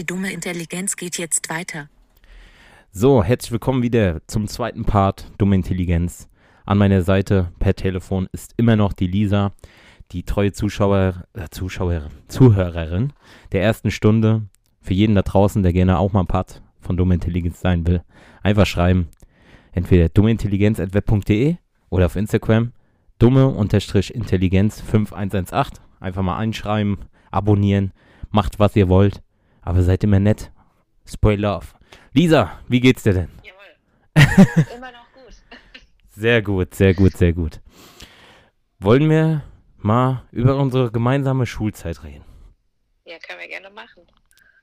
Die dumme Intelligenz geht jetzt weiter. So, herzlich willkommen wieder zum zweiten Part Dumme Intelligenz. An meiner Seite per Telefon ist immer noch die Lisa, die treue Zuschauer, äh, Zuschauerin, Zuhörerin der ersten Stunde. Für jeden da draußen, der gerne auch mal ein Part von Dumme Intelligenz sein will, einfach schreiben. Entweder dummeintelligenz.web.de oder auf Instagram dumme-intelligenz 5118. Einfach mal einschreiben, abonnieren, macht was ihr wollt, aber seid immer nett. Spoil love. Lisa, wie geht's dir denn? Jawohl. Immer noch gut. Sehr gut, sehr gut, sehr gut. Wollen wir mal über unsere gemeinsame Schulzeit reden? Ja, können wir gerne machen.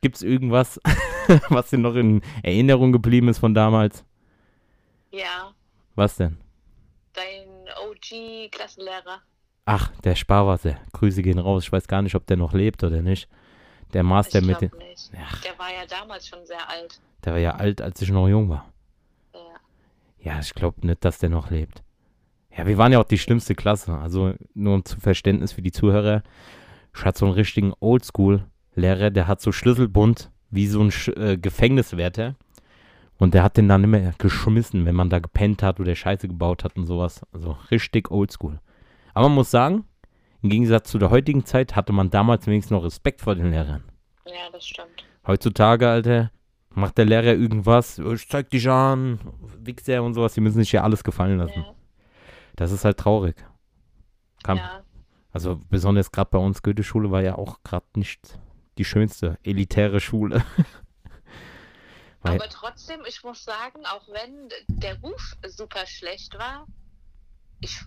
Gibt's irgendwas, was dir noch in Erinnerung geblieben ist von damals? Ja, Was denn? dein OG-Klassenlehrer. Ach, der Sparwasser. Grüße gehen raus. Ich weiß gar nicht, ob der noch lebt oder nicht. Der Master mit den. Ach. Der war ja damals schon sehr alt. Der war ja alt, als ich noch jung war. Ja. Ja, ich glaube nicht, dass der noch lebt. Ja, wir waren ja auch die schlimmste Klasse. Also nur zum Verständnis für die Zuhörer. Ich hatte so einen richtigen Oldschool-Lehrer, der hat so Schlüsselbund wie so ein Sch äh, Gefängniswärter. Und der hat den dann immer geschmissen, wenn man da gepennt hat oder Scheiße gebaut hat und sowas. Also richtig oldschool. Aber man muss sagen, im Gegensatz zu der heutigen Zeit hatte man damals wenigstens noch Respekt vor den Lehrern. Ja, das stimmt. Heutzutage, Alter, macht der Lehrer irgendwas, "Oh, ich zeig dich an, Wichser und sowas, die müssen sich ja alles gefallen lassen. Ja. Das ist halt traurig. Kann, ja. Also besonders gerade bei uns, Goethe-Schule war ja auch gerade nicht die schönste, elitäre Schule. Aber trotzdem, ich muss sagen, auch wenn der Ruf super schlecht war, ich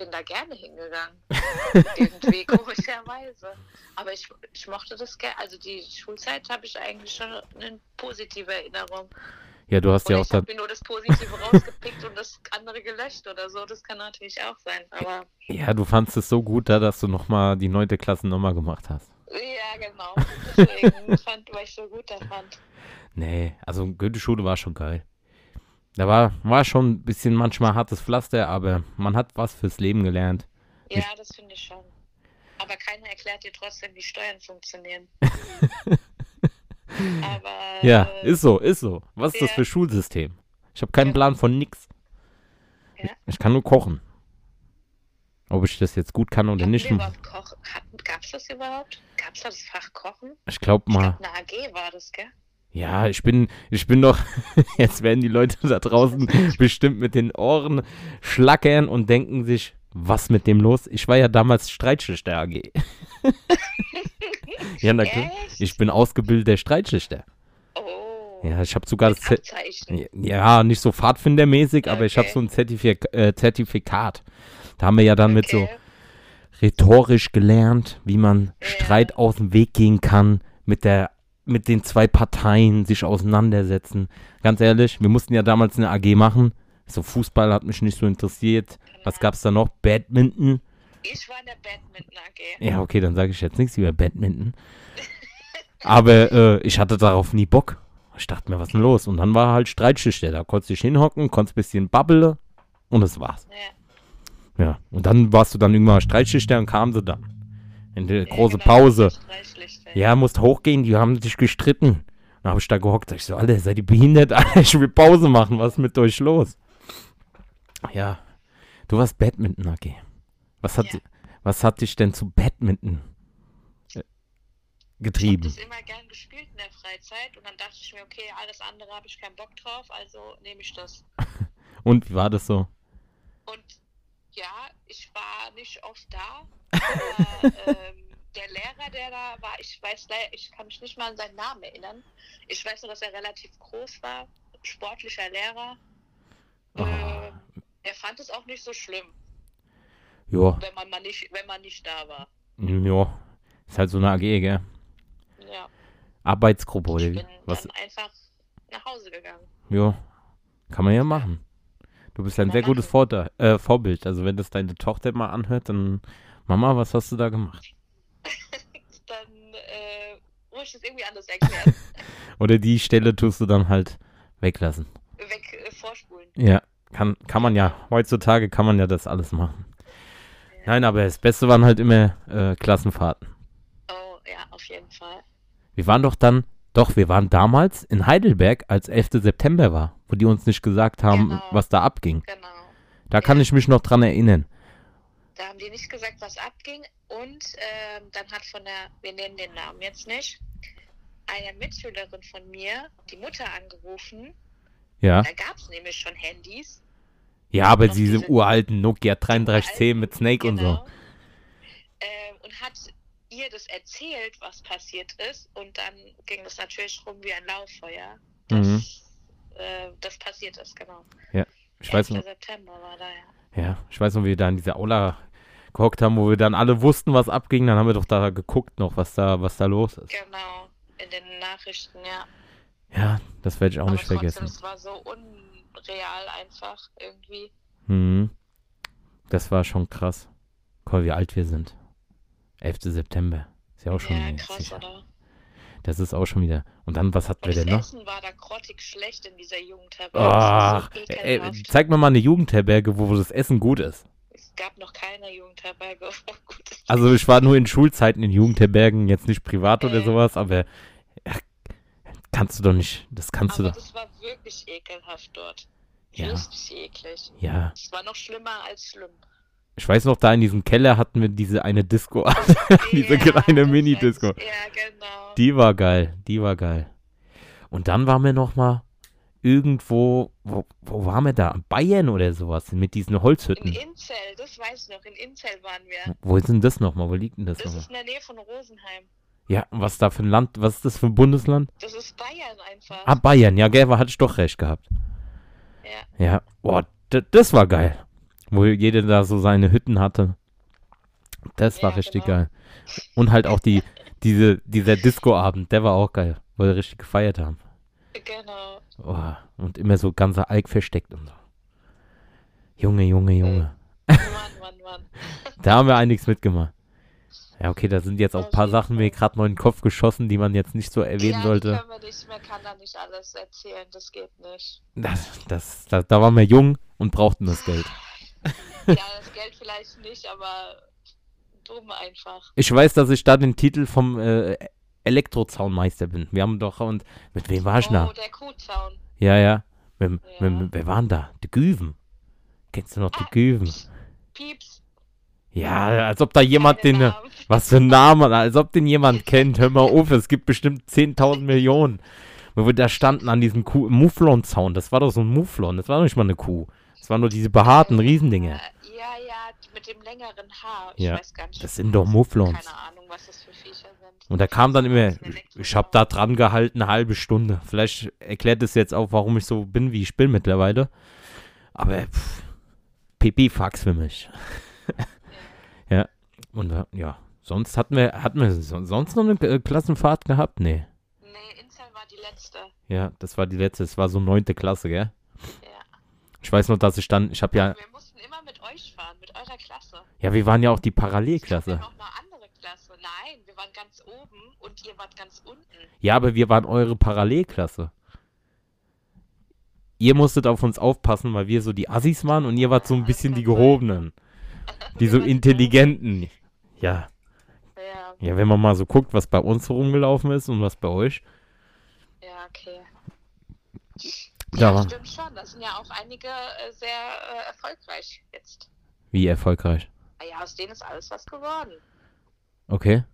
bin da gerne hingegangen. Irgendwie, komischerweise. Aber ich, ich mochte das gerne. Also die Schulzeit habe ich eigentlich schon eine positive Erinnerung. ja, du hast ja Oder auch ich habe mir nur das Positive rausgepickt und das andere gelöscht oder so. Das kann natürlich auch sein. Aber ja, du fandst es so gut da, dass du nochmal die neunte Klasse nochmal gemacht hast. ja, genau. Deswegen fand, weil ich so gut da fand. Nee, also Goethe-Schule war schon geil. Da war, war schon ein bisschen manchmal hartes Pflaster, aber man hat was fürs Leben gelernt. Ja, das finde ich schon. Aber keiner erklärt dir trotzdem, wie Steuern funktionieren. Aber Ja, äh, ist so, ist so. Was ist das für Schulsystem? Ich habe keinen Ja. Plan von nix. Ja. Ich kann nur kochen. Ob ich das jetzt gut kann oder hatten nicht? Gab es das überhaupt? Gab es das Fach Kochen? ich glaube Ich mal. glaube, eine AG war das, gell? Ja, ich bin, ich bin doch, jetzt werden die Leute da draußen bestimmt mit den Ohren schlackern und denken sich, was mit dem los? Ich war ja damals Streitschlichter AG. ja, na? Ich bin ausgebildeter Streitschlichter. Oh. Ja, ich habe sogar das, Abzeichen. ja, nicht so Pfadfindermäßig, aber ich habe Okay. so ein Zertifik äh, Zertifikat. Da haben wir ja dann mit so Okay. rhetorisch gelernt, wie man Ja. Streit aus dem Weg gehen kann, mit der mit den zwei Parteien sich auseinandersetzen. Ganz ehrlich, wir mussten ja damals eine AG machen. So Fußball hat mich nicht so interessiert. Was Genau. gab's da noch? Badminton. Ich war in der Badminton AG. Ja, okay, dann sage ich jetzt nichts über Badminton. Aber äh, ich hatte darauf nie Bock. Ich dachte mir, was ist denn los? Und dann war halt Streitschichte. Da konntest du dich hinhocken, konntest ein bisschen babbeln und das war's. Ja. Ja. Und dann warst du dann irgendwann Streitschichte und kamen sie dann. In der Ja, große genau, Pause. Ja, musst hochgehen, die haben sich gestritten. Dann habe ich da gehockt. Ich so, Alter, seid ihr behindert? Alter, ich will Pause machen. Was ist mit euch los? Ja. Du warst Badminton AG. Was hat, Ja. was hat dich denn zu Badminton äh, Ich habe getrieben? das immer gern gespielt in der Freizeit und dann dachte ich mir, okay, alles andere habe ich keinen Bock drauf, also nehme ich das. Und wie war das so? Und ja, ich war nicht oft da, aber ähm, der Lehrer, der da war, ich weiß leider, ich kann mich nicht mal an seinen Namen erinnern. Ich weiß nur, dass er relativ groß war, sportlicher Lehrer. Oh. Ähm, er fand es auch nicht so schlimm, Ja, wenn man mal nicht, wenn man nicht da war. mm, ja. Ist halt so eine AG, gell? Ja, Arbeitsgruppe oder ich wie? bin Was? dann einfach nach Hause gegangen. Ja, kann man ja machen. Du bist ein sehr gutes. Vorteil, äh, Vorbild. Also wenn das deine Tochter mal anhört, dann Mama, was hast du da gemacht? dann äh, muss ich das irgendwie anders erklären. Oder die Stelle tust du dann halt weglassen. Weg äh, vorspulen. Ja, kann, kann man ja. Heutzutage kann man ja das alles machen. Nein, aber das Beste waren halt immer äh, Klassenfahrten. Oh, ja, auf jeden Fall. Wir waren doch dann Doch, wir waren damals in Heidelberg, als 11. September war, wo die uns nicht gesagt haben, Genau. was da abging. Genau. Da kann ich mich noch dran erinnern. Da haben die nicht gesagt, was abging. Und ähm, dann hat von der, wir nennen den Namen jetzt nicht, eine Mitschülerin von mir die Mutter angerufen. Ja. Da gab es nämlich schon Handys. Ja, aber diese diese- uralten Nokia 3310 mit Snake und so. Genau. Ähm, und hat ihr das erzählt, was passiert ist. Und dann ging das natürlich rum wie ein Lauffeuer. Dass, Mhm. Äh, das passiert ist, genau. Ich weiß 11. noch, September war da, ja. ja, ich weiß noch, wie wir da in dieser Aula gehockt haben, wo wir dann alle wussten, was abging. Dann haben wir doch da geguckt noch, was da, was da los ist. Genau. In den Nachrichten, ja. Ja, das werde ich auch Aber nicht trotzdem, vergessen. es war so unreal einfach irgendwie. Mhm. Das war schon krass. Guck mal, wie alt wir sind. 11. September. Ist ja auch schon ja, krass, sicher. oder? Das ist auch schon wieder. Und dann, was hatten wir denn noch? Essen war da grottig schlecht in dieser Jugendherberge. Ach, so ey, zeig mir mal eine Jugendherberge, wo das Essen gut ist. Es gab noch keine Jugendherberge. wo gut ist. Also ich war nur in Schulzeiten in Jugendherbergen, jetzt nicht privat oder Äh. sowas, aber ja, kannst du doch nicht, das kannst du Aber doch. das war wirklich ekelhaft dort. Ja. Richtig eklig. Ja, Es war noch schlimmer als schlimm. Ich weiß noch, da in diesem Keller hatten wir diese eine Disco, diese Ja, kleine Mini-Disco. Ja, genau. Die war geil, die war geil. Und dann waren wir noch mal irgendwo, wo, wo waren wir da? Bayern oder sowas, mit diesen in Holzhütten. Inzell, das weiß ich noch. In Inzell waren wir. Wo ist denn das nochmal? Wo liegt denn das Das nochmal? ist in der Nähe von Rosenheim. Ja, was da für ein Land, was ist das für ein Bundesland? Das ist Bayern einfach. Ah, Bayern, ja, gell, hatte ich doch recht gehabt. Ja. Ja, boah, das war geil. Wo jeder da so seine Hütten hatte. Das war Ja, richtig genau. geil. Und halt auch die, diese, dieser Disco-Abend, der war auch geil, wo wir richtig gefeiert haben. Genau. Oh, und immer so ganzer Alk versteckt und so. Junge, Junge, Junge. Mann, Mann, Mann. Da haben wir einiges mitgemacht. Ja, okay, da sind jetzt auch ein paar Sachen mir gerade noch in den Kopf geschossen, die man jetzt nicht so erwähnen ja, sollte. Die können wir nicht, man kann da nicht alles erzählen, das geht nicht. Das, das, da, da waren wir jung und brauchten das Geld. Ja, das Geld vielleicht nicht, aber dumm einfach. Ich weiß, dass ich da den Titel vom äh, Elektrozaunmeister bin. Wir haben doch und mit wem war ich Oh, da? der Kuhzaun. Ja, ja. Mit, Ja. Mit, wer waren da? Die Güven. Kennst du noch die Ah, Güven? Pieps. Ja, als ob da jemand keine den. Namen. Was für ein Name, als ob den jemand kennt. Hör mal auf, es gibt bestimmt 10.000 Millionen. Wo wir da standen an diesem Kuh Mouflon-Zaun. Das war doch so ein Mouflon. Das war doch nicht mal eine Kuh. Das waren nur diese behaarten Riesendinger. Äh, Ja, ja, mit dem längeren Haar. Ich Ja, weiß gar nicht. das sind doch Mufflons. Keine Ahnung, was das für Viecher sind. Und da kam dann immer, ich habe da dran gehalten, eine halbe Stunde. Vielleicht erklärt es jetzt auch, warum ich so bin, wie ich bin mittlerweile. Aber pff, Pipi-Fax für mich. ja, und äh, ja, sonst hatten wir, hatten wir so- sonst noch eine Klassenfahrt gehabt? Nee. Nee, Inzell war die letzte. Ja, das war die letzte, das war so neunte Klasse, gell? Ja. Ich weiß noch, dass ich dann, ich habe ja, Wir mussten immer mit euch fahren, mit eurer Klasse. ja, wir waren ja auch die Parallelklasse. noch eine andere Klasse. Nein, wir waren ganz oben und ihr wart ganz unten. Ja, aber wir waren eure Parallelklasse. Ihr musstet auf uns aufpassen, weil wir so die Assis waren und ihr wart so ein bisschen die. Gehobenen. Die so Intelligenten. Ja. Ja, Ja, wenn man mal so guckt, was bei uns so rumgelaufen ist und was bei euch. ja, okay. Ja, war- stimmt schon. Da sind ja auch einige äh, sehr äh, erfolgreich jetzt. Wie erfolgreich. Naja, aus denen ist alles was geworden. Okay.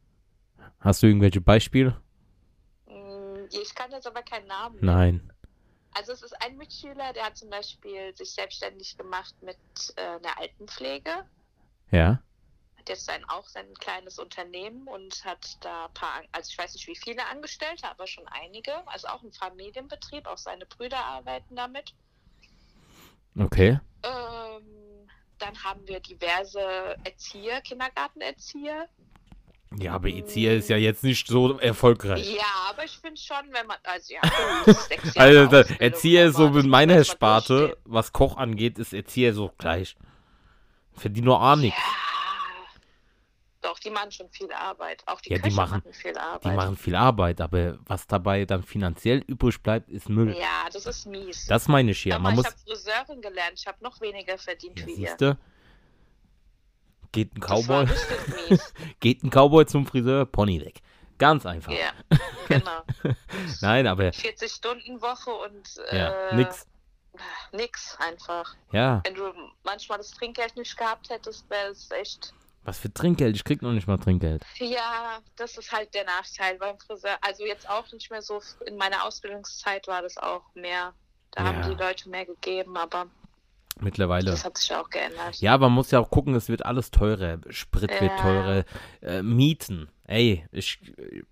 Hast du irgendwelche Beispiele? Hm, Ich kann jetzt aber keinen Namen nennen. Nein. Also es ist ein Mitschüler, der hat zum Beispiel sich selbstständig gemacht mit äh, einer Altenpflege. Ja? Hat jetzt sein, auch sein kleines Unternehmen und hat da ein paar, also ich weiß nicht wie viele Angestellte, aber schon einige. Also auch ein Familienbetrieb, auch seine Brüder arbeiten damit. Okay. Ähm, dann haben wir diverse Erzieher, Kindergartenerzieher. Ja, aber Erzieher ist ja jetzt nicht so erfolgreich. Ja, aber ich finde schon, wenn man, also ja, sechs Jahre Also, Ausbildung, Erzieher ist so mit meiner Sparte, was Koch angeht, ist Erzieher so gleich. Verdient nur nichts. Ja. Doch, die machen schon viel Arbeit. Auch die Ja, die Köche machen- viel Arbeit. Die machen viel Arbeit, aber was dabei dann finanziell übrig bleibt, ist Müll. Ja, das ist mies. Das meine ich hier. Aber Man ich muss. habe Friseurin gelernt. Ich habe noch weniger verdient Ja, wie ihr. Geht ein Cowboy, geht ein Cowboy zum Friseur, Pony weg. Ganz einfach. Ja, genau. Nein, aber 40-Stunden-Woche und ja, äh, nix. nix einfach. Ja, Wenn du manchmal das Trinkgeld nicht gehabt hättest, wäre es echt. Was für Trinkgeld? Ich krieg noch nicht mal Trinkgeld. Ja, das ist halt der Nachteil beim Friseur. Also jetzt auch nicht mehr so. In meiner Ausbildungszeit war das auch mehr. Da Ja. haben die Leute mehr gegeben, aber Mittlerweile. das hat sich auch geändert. Ja, man muss ja auch gucken, es wird alles teurer. Sprit wird Ja. teurer. Äh, Mieten. Ey, ich, äh,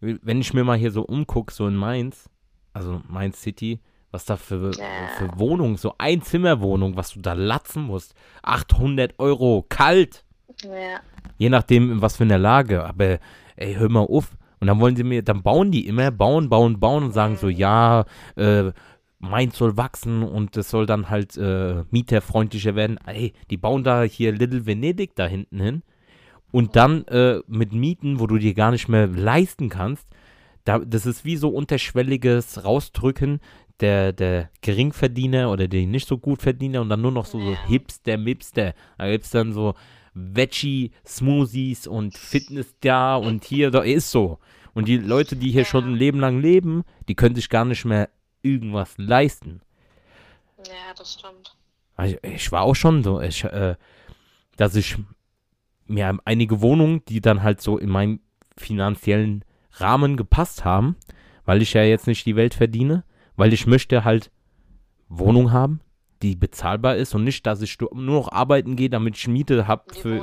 wenn ich mir mal hier so umgucke, so in Mainz, also Mainz City, was da für, Ja. für Wohnungen, so Einzimmerwohnung, was du da latzen musst. 800 Euro, kalt. Ja. Je nachdem, was für einer Lage. Aber, ey, hör mal auf. Und dann wollen sie mir, dann bauen die immer, bauen, bauen, bauen und sagen so, ja, äh, Mainz soll wachsen und es soll dann halt äh, mieterfreundlicher werden. Ey, die bauen da hier Little Venedig da hinten hin. Und dann äh, mit Mieten, wo du dir gar nicht mehr leisten kannst. Da, das ist wie so unterschwelliges Rausdrücken der, der Geringverdiener oder der nicht so gut Verdiener und dann nur noch so, so. Hipster, Mipster. Da gibt es dann so Veggie-Smoothies und Fitness da und hier, da ist so. Und die Leute, die hier Ja. schon ein Leben lang leben, die können sich gar nicht mehr irgendwas leisten. ja, das stimmt. Also ich war auch schon so, ich, äh, dass ich mir einige Wohnungen, die dann halt so in meinen finanziellen Rahmen gepasst haben, weil ich ja jetzt nicht die Welt verdiene, weil ich möchte halt Wohnung haben, die bezahlbar ist und nicht, dass ich nur noch arbeiten gehe, damit ich Miete habe ja.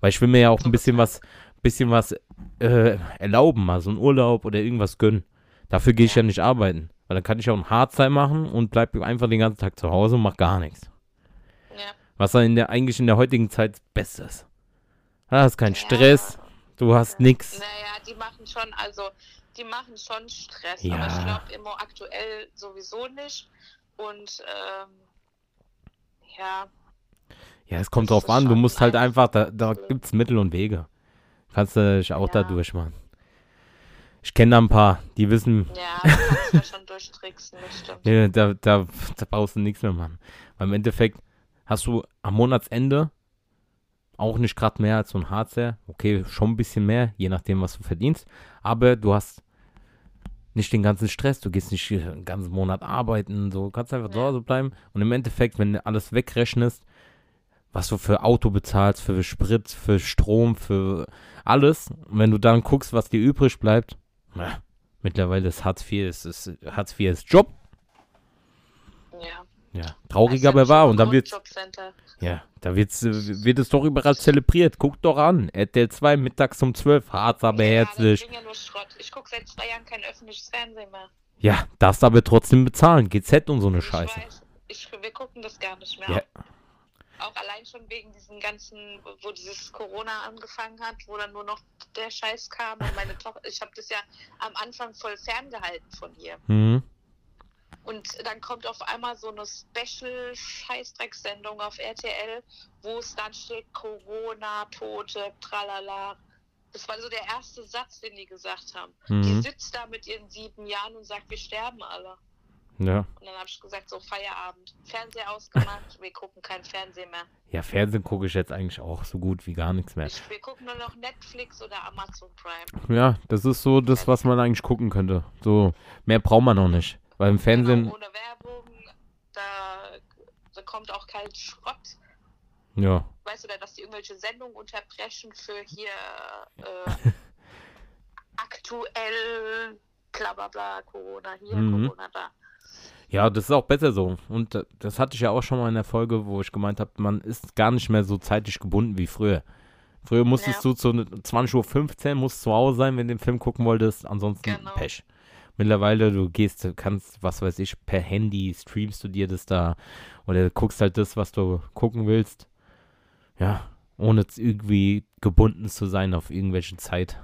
weil ich will mir ja auch ein bisschen was, bisschen was äh, erlauben, mal so einen Urlaub oder irgendwas gönnen. Dafür gehe ich ja Ja. nicht arbeiten, weil dann kann ich auch ein Hardzeit machen und bleib einfach den ganzen Tag zu Hause und mach gar nichts. Ja. Was dann in der, eigentlich in der heutigen Zeit das Beste ist. Du hast keinen. Stress, du hast nichts. Naja, die machen schon, also die machen schon Stress, Ja. aber ich glaube immer aktuell sowieso nicht. Und ähm, ja, Ja, es kommt Das drauf an, du musst halt einfach da, da gibt es Mittel und Wege. Kannst du dich auch da Ja. durchmachen. Ich kenne da ein paar, die wissen, ja, du kannst da schon durchtricksen, das stimmt. nee, da, da, da brauchst du nichts mehr machen. Weil im Endeffekt hast du am Monatsende auch nicht gerade mehr als so ein Harzer. Okay, schon ein bisschen mehr, je nachdem, was du verdienst. Aber du hast nicht den ganzen Stress. Du gehst nicht den ganzen Monat arbeiten. So kannst einfach zu Ja. Hause bleiben. Und im Endeffekt, wenn du alles wegrechnest, was du für Auto bezahlst, für Sprit, für Strom, für alles, und wenn du dann guckst, was dir übrig bleibt, na, mittlerweile ist Hartz IV, ist, ist, Hartz IV ist Job. Ja. Traurig aber wahr. Und dann wird's, ja, da wird's, wird es doch überall zelebriert. Guck doch an. RTL 2 mittags um 12. Harz aber Ja, herzlich. das ja nur Schrott. Ich gucke seit zwei Jahren kein öffentliches Fernsehen mehr. Ja, darfst aber trotzdem bezahlen. GZ und so eine Ich Scheiße. weiß, ich, wir gucken das gar nicht mehr. Ja. Auch allein schon wegen diesen ganzen, wo dieses Corona angefangen hat, wo dann nur noch der Scheiß kam. Und meine Tochter, ich habe das ja am Anfang voll ferngehalten von ihr. Mhm. Und dann kommt auf einmal so eine Special-Scheißdrecksendung auf RTL, wo es dann steht Corona, Tote, tralala. Das war so der erste Satz, den die gesagt haben. Die Mhm. sitzt da mit ihren sieben Jahren und sagt, wir sterben alle. Ja. Und dann habe ich gesagt, so Feierabend. Fernseher ausgemacht, wir gucken kein Fernsehen mehr. ja, Fernsehen gucke ich jetzt eigentlich auch so gut wie gar nichts mehr. Ich, wir gucken nur noch Netflix oder Amazon Prime. Ja, das ist so das, was man eigentlich gucken könnte. So, mehr braucht man noch nicht. Weil im Fernsehen, Genau, ohne Werbung, da, da kommt auch kein Schrott. ja. Weißt du, dass die irgendwelche Sendungen unterbrechen für hier äh, aktuell, bla bla bla, Corona hier, Mhm. Corona da. Ja, das ist auch besser so. Und das hatte ich ja auch schon mal in der Folge, wo ich gemeint habe, man ist gar nicht mehr so zeitlich gebunden wie früher. Früher musstest Ja. du zu 20.15 Uhr musst zu Hause sein, wenn du den Film gucken wolltest, ansonsten Genau. Pech. Mittlerweile, du gehst, du kannst, was weiß ich, per Handy streamst du dir das da oder guckst halt das, was du gucken willst. Ja, ohne irgendwie gebunden zu sein auf irgendwelche Zeit.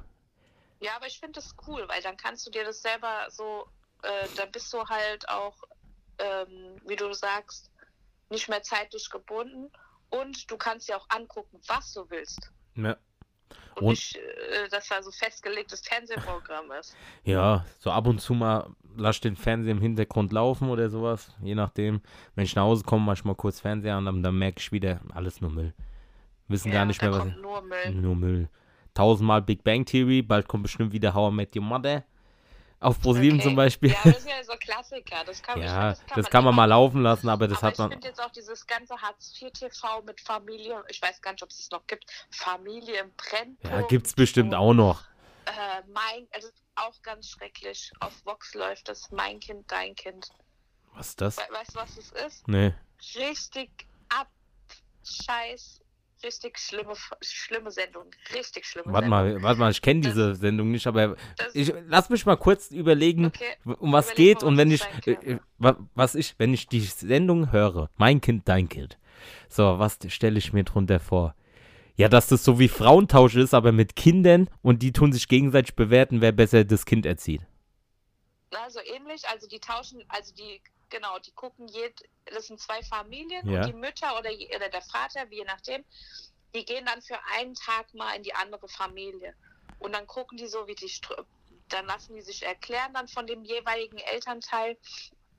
Ja, aber ich finde das cool, weil dann kannst du dir das selber so, äh, da bist du halt auch, ähm, wie du sagst, nicht mehr zeitlich gebunden und du kannst dir auch angucken, was du willst. Ja. Und, Und- nicht, äh, dass da so festgelegtes Fernsehprogramm ist. Ja, so ab und zu mal lass den Fernseher im Hintergrund laufen oder sowas, je nachdem. Wenn ich nach Hause komme, manchmal kurz Fernseher an, dann, dann merke ich wieder, alles nur Müll. Wissen Ja, gar nicht mehr, was. nur Müll. Nur Müll. tausendmal Big Bang Theory, bald kommt bestimmt wieder How I Met Your Mother. Auf ProSieben Okay. zum Beispiel. Ja, das ist ja so Klassiker. Das kann, ich Ja, finde, das kann man mal laufen lassen, aber das aber hat ich man. finde jetzt auch dieses ganze Hartz-IV-TV mit Familie, ich weiß gar nicht, ob es es noch gibt, Familie im Brennpunkt. Ja, gibt's bestimmt und, auch noch. Äh, mein, also auch ganz schrecklich. Auf Vox läuft das Mein Kind, Dein Kind. Was ist das? We weißt du, was es ist? Nee. Richtig abscheiß, richtig schlimme, schlimme Sendung. Richtig schlimme Warte Sendung. mal, warte mal, ich kenne diese Sendung nicht, aber ich lass mich mal kurz überlegen, okay. um was Überleg geht mal, und wenn ich äh, äh, wa- was ich, wenn ich die Sendung höre, mein Kind, dein Kind. So, was stelle ich mir drunter vor? Ja, dass das so wie Frauentausch ist, aber mit Kindern und die tun sich gegenseitig bewerten, wer besser das Kind erzieht. Also ähnlich, also die tauschen, also die, genau, die gucken, jed, das sind zwei Familien Ja. und die Mütter oder, oder der Vater, wie je nachdem, die gehen dann für einen Tag mal in die andere Familie. Und dann gucken die so, wie die, dann lassen die sich erklären dann von dem jeweiligen Elternteil,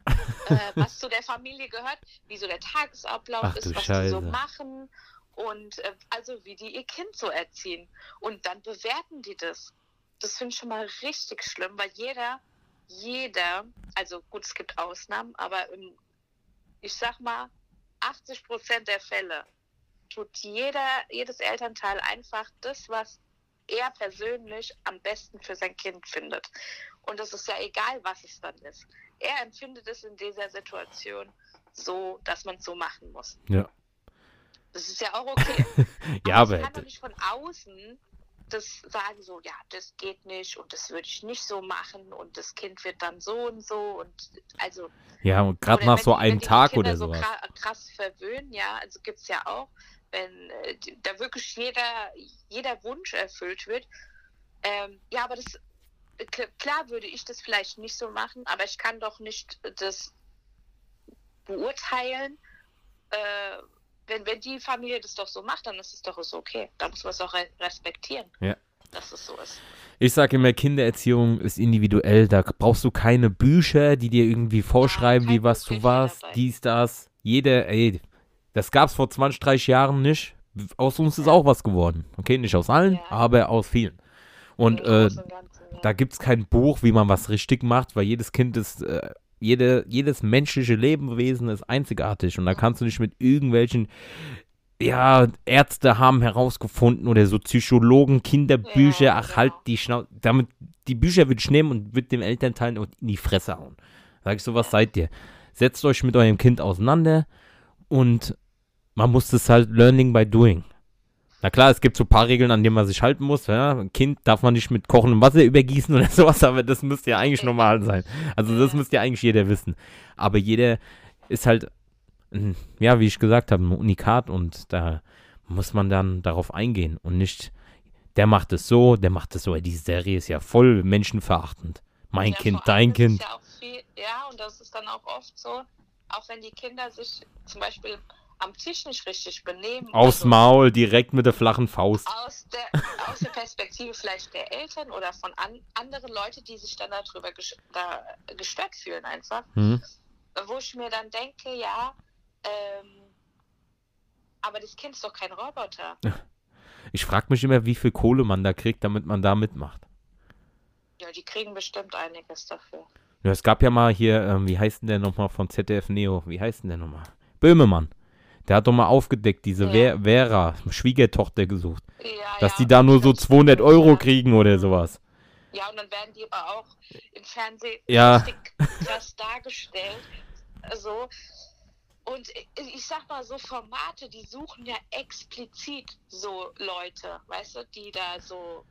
äh, was zu der Familie gehört, wie so der Tagesablauf Ach ist, was die Scheiße. so machen und äh, also wie die ihr Kind so erziehen. Und dann bewerten die das. Das finde ich schon mal richtig schlimm, weil jeder, jeder, also gut, es gibt Ausnahmen, aber im, ich sag mal, 80 Prozent der Fälle tut jeder, jedes Elternteil einfach das, was er persönlich am besten für sein Kind findet. Und es ist ja egal, was es dann ist. Er empfindet es in dieser Situation so, dass man es so machen muss. Ja. Das ist ja auch okay. Ja, aber aber ich kann doch nicht von außen das sagen so, ja, das geht nicht und das würde ich nicht so machen und das Kind wird dann so und so und also ja, und gerade nach wenn so einem Tag oder so sowas. kra- krass verwöhnen, ja, also gibt es ja auch, wenn äh, da wirklich jeder, jeder Wunsch erfüllt wird. Ähm, ja, aber das, klar würde ich das vielleicht nicht so machen, aber ich kann doch nicht das beurteilen. Äh, wenn, wenn die Familie das doch so macht, dann ist es doch so okay. Da muss man es auch re respektieren, Ja. dass es so ist. Ich sage immer, Kindererziehung ist individuell. Da brauchst du keine Bücher, die dir irgendwie vorschreiben, kein wie was du warst, dies, das. Jeder, ey, das gab's vor 20, 30 Jahren nicht. Aus uns ist auch was geworden. Okay, nicht aus allen, Ja. aber aus vielen. Und äh, ja. da gibt's kein Buch, wie man was richtig macht, weil jedes Kind ist, äh, jede, jedes menschliche Lebewesen ist einzigartig und da kannst du nicht mit irgendwelchen, ja, Ärzte haben herausgefunden oder so Psychologen, Kinderbücher, Ja, ach genau. halt die Schnauze, damit, die Bücher würde ich nehmen und würde dem Elternteil in die Fresse hauen. Sag ich so, was seid ihr? Setzt euch mit eurem Kind auseinander und man muss das halt learning by doing. Na klar, es gibt so ein paar Regeln, an denen man sich halten muss. Ja? Ein Kind darf man nicht mit kochendem Wasser übergießen oder sowas, aber das müsste ja eigentlich normal sein. Also das müsste ja eigentlich jeder wissen. Aber jeder ist halt, ein- ja, wie ich gesagt habe, ein Unikat und da muss man dann darauf eingehen und nicht, der macht es so, der macht es so. Die Serie ist ja voll menschenverachtend. Mein Ja, Kind, dein Kind. Ja, viel, ja, und das ist dann auch oft so, auch wenn die Kinder sich zum Beispiel am Tisch nicht richtig benehmen. Aufs also Maul, direkt mit der flachen Faust. Aus der, aus der Perspektive vielleicht der Eltern oder von an, anderen Leuten, die sich dann darüber ges da gestört fühlen einfach. Hm? Wo ich mir dann denke, ja, ähm, aber das Kind ist doch kein Roboter. Ich frage mich immer, wie viel Kohle man da kriegt, damit man da mitmacht. Ja, die kriegen bestimmt einiges dafür. Ja, es gab ja mal hier, ähm, wie heißt denn der nochmal von ZDF Neo? Wie heißt denn der nochmal? Böhmemann. Der hat doch mal aufgedeckt, diese Ja. Ver Vera, Schwiegertochter gesucht. Ja, Dass die da nur so das 200 stimmt, Euro kriegen oder sowas. Ja, und dann werden die aber auch im Fernsehen Ja. krass dargestellt. Also, und ich, sag mal so, Formate, die suchen ja explizit so Leute, weißt du, die da so,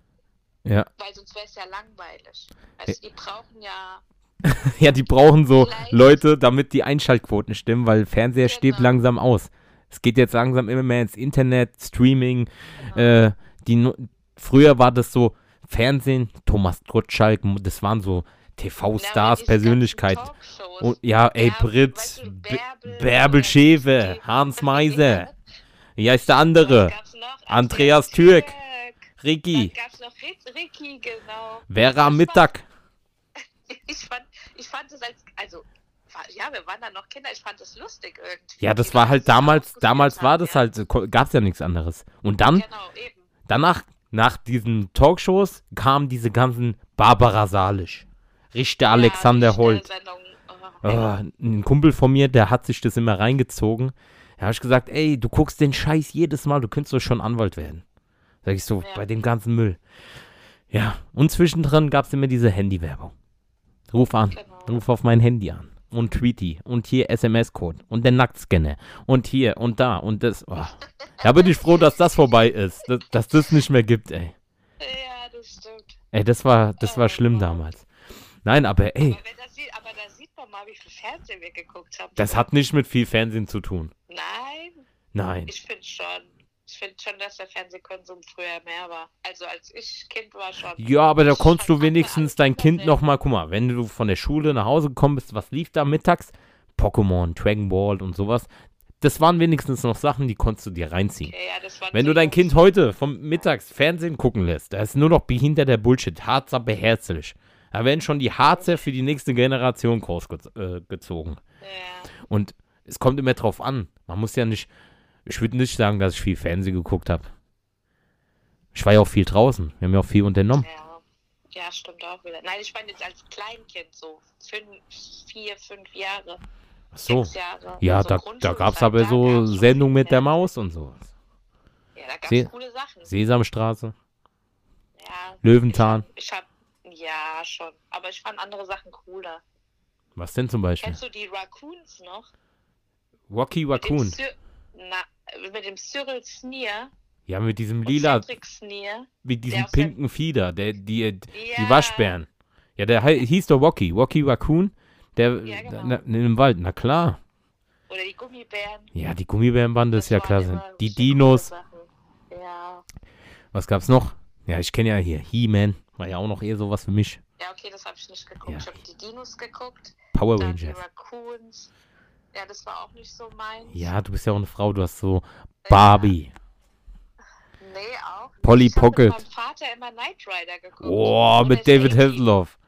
Ja. weil sonst wäre es ja langweilig. Weißt du, die brauchen ja, Ja, die brauchen so Leute, damit die Einschaltquoten stimmen, weil Fernseher stirbt Genau. langsam aus. Es geht jetzt langsam immer mehr ins Internet, Streaming. genau. Äh, die, früher war das so Fernsehen, Thomas Gottschalk, das waren so TV-Stars, Persönlichkeiten. Und ja, ey, Bärbel, Brit, weißt du, Bärbel Bärbel die- Hans Meiser. Wie heißt der andere? Noch? Andreas Türk. Ricky. gab's noch Ri- Ricky, genau. Vera am Mittag. Ich fand, ich fand es als, also, ja, wir waren dann noch Kinder, ich fand es lustig irgendwie. Ja, das war halt damals, damals war das ja. halt, gab es ja nichts anderes. Und dann, Genau, danach nach diesen Talkshows kamen diese ganzen Barbara Salisch, Richter Alexander ja, die Holt. Oh, oh, ja. ein Kumpel von mir, der hat sich das immer reingezogen. Da habe ich gesagt, ey, du guckst den Scheiß jedes Mal, du könntest doch schon Anwalt werden. Sag ich so, bei dem ganzen Müll. Ja, und zwischendrin gab es immer diese Handywerbung. Ruf an, Genau. ruf auf mein Handy an. Und Tweety. Und hier SMS-Code. Und der Nacktscanner. Und hier und da und das. Oh. Da bin ich froh, dass das vorbei ist. Dass, dass das nicht mehr gibt, ey. Ja, das stimmt. Ey, das war, das war schlimm damals. Nein, aber ey, Aber, das sieht, aber da sieht man mal, wie viel Fernsehen wir geguckt haben. das hat nicht mit viel Fernsehen zu tun. Nein, Nein. ich finde schon. Ich finde schon, dass der Fernsehkonsum früher mehr war. Also als ich Kind war schon. Ja, aber da konntest du wenigstens dein Kind nochmal, guck mal, wenn du von der Schule nach Hause gekommen bist, was lief da mittags? Pokémon, Dragon Ball und sowas. Das waren wenigstens noch Sachen, die konntest du dir reinziehen. Okay, ja, Wenn du dein Kind heute vom Mittags Fernsehen gucken lässt, da ist nur noch behinderter Bullshit, Harzer beherzlich. Da werden schon die Harzer für die nächste Generation großgezogen. Äh. Ja, und es kommt immer drauf an. Man muss ja nicht, ich würde nicht sagen, dass ich viel Fernsehen geguckt habe. Ich war ja auch viel draußen. Wir haben ja auch viel unternommen. ja. ja, stimmt auch wieder. Nein, ich meine jetzt als Kleinkind so. Fünf, vier, fünf Jahre. Ach so. Jahre. Ja, so da, da gab es aber so Sendungen mit der Maus und sowas. Fernsehen. Ja, da gab es coole Sachen. Sesamstraße, Ja, Löwentan. Ich hab, ja, schon. Aber ich fand andere Sachen cooler. Was denn zum Beispiel? Kennst du die Raccoons noch? Rocky Mit dem Raccoon. Na, mit dem Cyril Sneer Ja, mit diesem lila, Sneer. mit diesem pinken Fieder, der, die, die Ja, Waschbären. Ja, der hieß doch Rocky. Rocky Raccoon. Der Ja, genau. na, im Wald, na klar. Oder die Gummibären. Ja, die Gummibärenbande ist ja klasse. immer Die Dinos. Ja. Was gab's noch? Ja, ich kenne ja hier He-Man. War ja auch noch eher sowas für mich. ja, okay, das habe ich nicht geguckt. Ja. Ich habe die Dinos geguckt. Power Dann die Rangers. Raccoons. Ja, das war auch nicht so meins. Ja, du bist ja auch eine Frau, du hast so Barbie. Nee, auch. nicht. Polly ich Pocket. mit meinem Vater immer Knight Rider geguckt. Oh, mit David 80. Hasselhoff.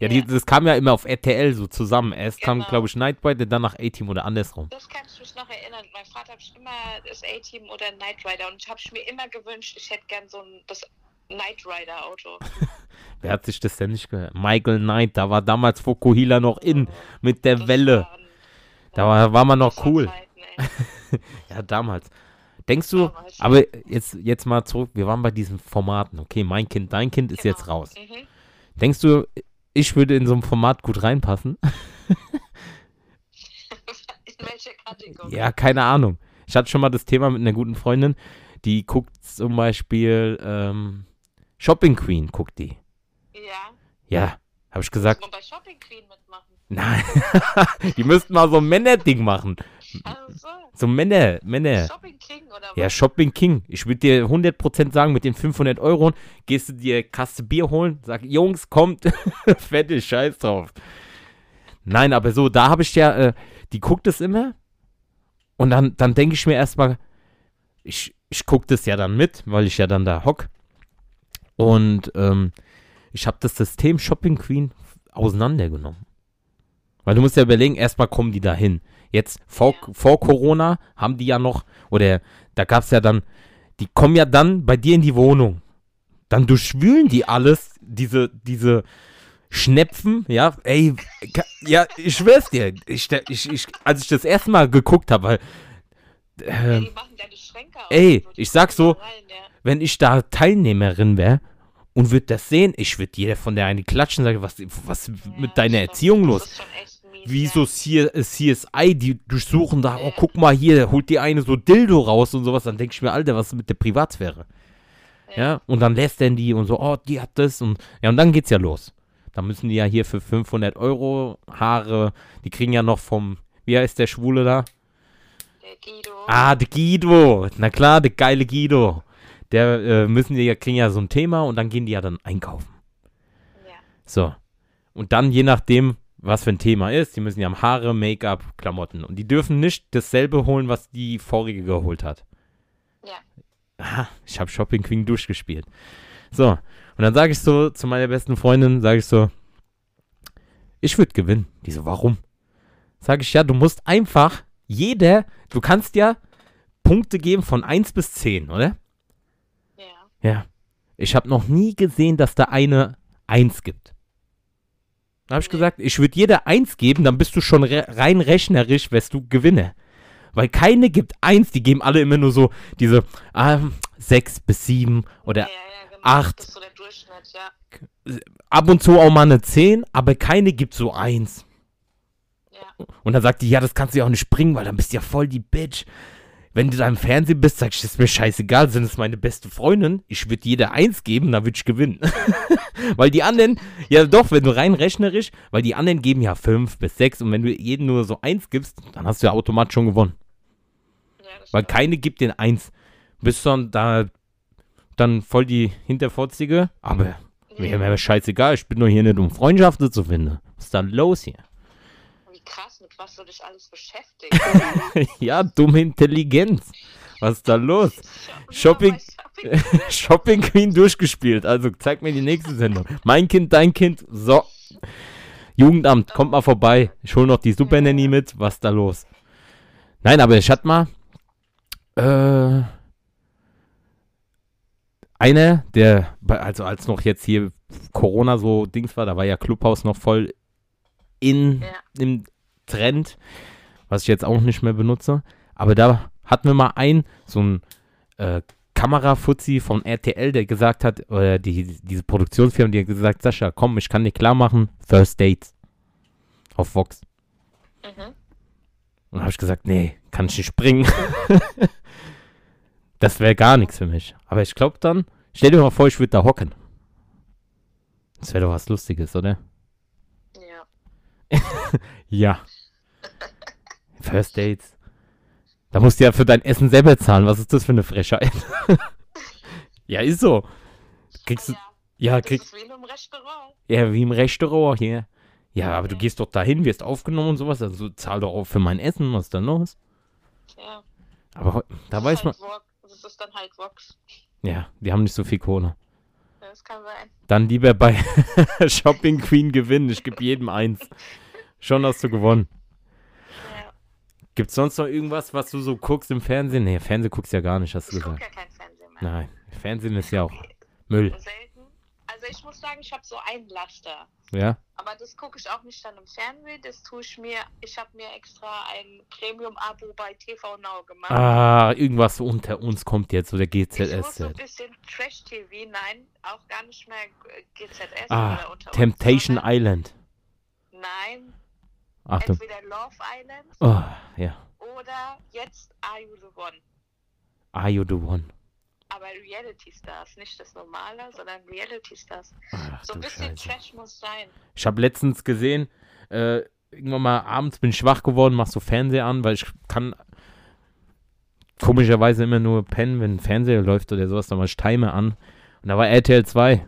Ja, die, Ja. das kam ja immer auf RTL so zusammen. Erst kam, Genau. glaube ich, Night Rider, dann nach A-Team oder andersrum. Das kann ich mich noch erinnern. Mein Vater hat immer das A-Team oder Knight Rider und ich habe mir immer gewünscht, ich hätte gern so ein das Knight Rider Auto. Wer hat sich das denn nicht gehört? Michael Knight, da war damals Fukuhila noch in mit der Das Welle. waren- Da war, man noch cool. Zeiten. Ja, damals. Denkst du, Damals. aber jetzt, jetzt mal zurück, wir waren bei diesen Formaten. Okay, mein Kind, dein Kind ist Genau. jetzt raus. Mhm. Denkst du, ich würde in so ein Format gut reinpassen? In welche Kategorie? Ja, keine Ahnung. Ich hatte schon mal das Thema mit einer guten Freundin, die guckt zum Beispiel ähm, Shopping Queen, guckt die. Ja. Ja, habe ich gesagt, man bei Shopping Queen. Nein, die müssten mal so ein Männerding machen. Also, So Männer, Männer. Shopping King oder Ja, was? Shopping King. Ich würde dir 100% sagen, mit den 500 Euro gehst du dir Kasse Bier holen, sag, Jungs, kommt, fette Scheiß drauf. Nein, aber so, da habe ich ja, äh, die guckt es immer und dann, dann denke ich mir erstmal, ich, ich gucke das ja dann mit, weil ich ja dann da hock und ähm, ich habe das System Shopping Queen auseinandergenommen. Weil du musst ja überlegen, erstmal kommen die da hin. Jetzt vor, vor Corona haben die ja noch, oder da gab es ja dann, die kommen ja dann bei dir in die Wohnung. Dann durchwühlen die alles, diese, diese Schnepfen, ja, ey, ja, ich schwör's dir, ich, ich, ich, als ich das erste Mal geguckt habe, weil, Ja, auf. ey, ich sag so, da rein, ja. wenn ich da Teilnehmerin wäre und würde das sehen, ich würde jeder von der eine klatschen und sagen, was, was Ja, mit deiner. Erziehung los? Wie so C- äh, CSI, die durchsuchen da, oh, guck mal hier, holt die eine so Dildo raus und sowas, dann denke ich mir, Alter, was ist mit der Privatsphäre? Ja, und dann lässt denn die und so, oh, die hat das und, ja, und dann geht's ja los. Dann müssen die ja hier für 500 Euro Haare, die kriegen ja noch vom, wie heißt der Schwule da? Der Guido. Ah, der Guido. Na klar, der geile Guido. Der äh, müssen die ja, kriegen ja so ein Thema und dann gehen die ja dann einkaufen. Ja. So. Und dann, je nachdem, was für ein Thema ist, die müssen ja haben Haare, Make-up, Klamotten. Und die dürfen nicht dasselbe holen, was die vorige geholt hat. Ja. Aha, ich habe Shopping Queen durchgespielt. So. Und dann sage ich so zu meiner besten Freundin, sage ich so, ich würde gewinnen. Die so, warum? Sage ich, ja, du musst einfach, jeder, du kannst ja Punkte geben von 1 bis 10, oder? Ja. Ja. Ich habe noch nie gesehen, dass da eine Eins gibt. Da habe ich gesagt, ich würde jeder Eins geben, dann bist du schon re rein rechnerisch, wärst du Gewinne. Weil keine gibt Eins, die geben alle immer nur so diese ähm, sechs bis sieben oder ja, ja, genau. acht. Das ist so ja. ab und zu auch mal eine Zehn, aber keine gibt so Eins. ja. Und dann sagt die, ja, das kannst du ja auch nicht bringen, weil dann bist du ja voll die Bitch. Wenn du da im Fernsehen bist, sag ich, das ist mir scheißegal, sind es meine beste Freundin. Ich würde jeder eins geben, dann würde ich gewinnen. weil die anderen, ja doch, wenn du rein rechnerisch, weil die anderen geben ja fünf bis sechs und wenn du jedem nur so eins gibst, dann hast du ja automatisch schon gewonnen. ja Weil keine gibt den eins. Bist dann da dann voll die Hinterfotzige, aber mir wäre scheißegal, ich bin nur hier nicht, um Freundschaften zu finden. Was ist da los hier? Wie krass, mit was du dich alles beschäftigst. ja, dumme Intelligenz. Was ist da los? Shopping- Shopping. Shopping Queen durchgespielt. Also zeig mir die nächste Sendung. Mein Kind, dein Kind. So. Jugendamt, kommt mal vorbei. Ich hol noch die Super Nanny mit. Was ist da los? Nein, aber ich hatte mal äh, einer, der, also als noch jetzt hier Corona so Dings war, da war ja Clubhaus noch voll in Ja. im Trend, was ich jetzt auch nicht mehr benutze. Aber da hatten wir mal einen, so ein äh, Kamerafuzzi von RTL, der gesagt hat, oder die, diese Produktionsfirma, die hat gesagt, Sascha, komm, ich kann dir klar machen, First Dates auf Vox. Mhm. Und habe ich gesagt, nee, kann ich nicht springen. das wäre gar nichts für mich. Aber ich glaube dann, stell dir mal vor, ich würde da hocken. Das wäre doch was Lustiges, oder? Ja. Ja. First Dates. Da musst du ja für dein Essen selber zahlen. Was ist das für eine Frechheit? ja, ist so. Kriegst du, ja. ja, Das krieg, ist wie einem Restaurant. ja, wie im Restaurant hier. Ja, aber du gehst doch dahin, wirst aufgenommen und sowas, also zahl doch auch für mein Essen, was ist da los? Ja. Aber da Das weiß man, halt Vox. Das ist dann halt Vox. ja, die haben nicht so viel Kohle. Ja, Das kann sein. Dann lieber bei Shopping Queen gewinnen. Ich gebe jedem eins. Schon hast du gewonnen. Ja. Gibt's sonst noch irgendwas, was du so guckst im Fernsehen? Nee, Fernsehen guckst ja gar nicht, hast du Ich gucke gesagt. ja kein Fernsehen mehr. Nein, Fernsehen ist ja auch Müll, Selten. Also ich muss sagen, ich habe so ein Laster. ja? Aber das gucke ich auch nicht dann im Fernsehen. Das tue ich mir. Ich habe mir extra ein Premium-Abo bei TV Now gemacht. Ah, irgendwas unter uns kommt jetzt, oder ich muss so ein bisschen Trash-TV, nein, auch gar nicht mehr GZS Ah, Temptation uns, Island. Nein, Achtung. entweder Love Island Oh, ja. oder jetzt Are You the One. Are you the one? Aber Reality Stars, nicht das normale, sondern Reality Stars. Ach So ein bisschen Scheiße. Trash muss sein. Ich habe letztens gesehen, äh, irgendwann mal abends bin ich wach geworden, mach so Fernseher an, weil ich kann komischerweise immer nur pennen, wenn Fernseher läuft oder sowas, dann mach ich Timer an. Und da war RTL 2,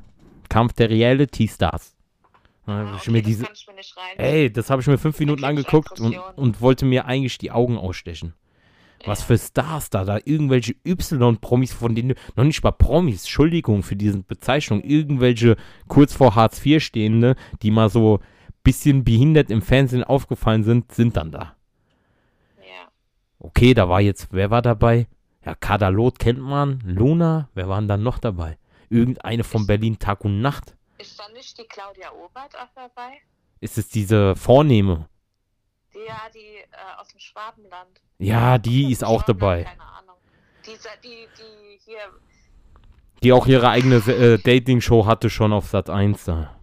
Kampf der Reality Stars. Hab Ah, ich okay, mir das diese, ich mir ey, das habe ich mir fünf Minuten angeguckt und, und wollte mir eigentlich die Augen ausstechen. Was Ja. für Stars da, da irgendwelche Y-Promis, von denen, noch nicht mal Promis, Entschuldigung für diese Bezeichnung, irgendwelche kurz vor Hartz IV stehende, die mal so bisschen behindert im Fernsehen aufgefallen sind, sind dann da. Ja. Okay, da war jetzt, wer war dabei? Ja, Kadalot kennt man, Luna, wer waren dann noch dabei? Irgendeine von Berlin Tag und Nacht. Ist da nicht die Claudia Obert auch dabei? Ist es diese Vornehme? Die, ja, die äh, aus dem Schwabenland. Ja, die ist auch dabei. Keine Ahnung. Diese, die, die hier. Die auch ihre eigene äh, Dating-Show hatte schon auf Sat 1 da.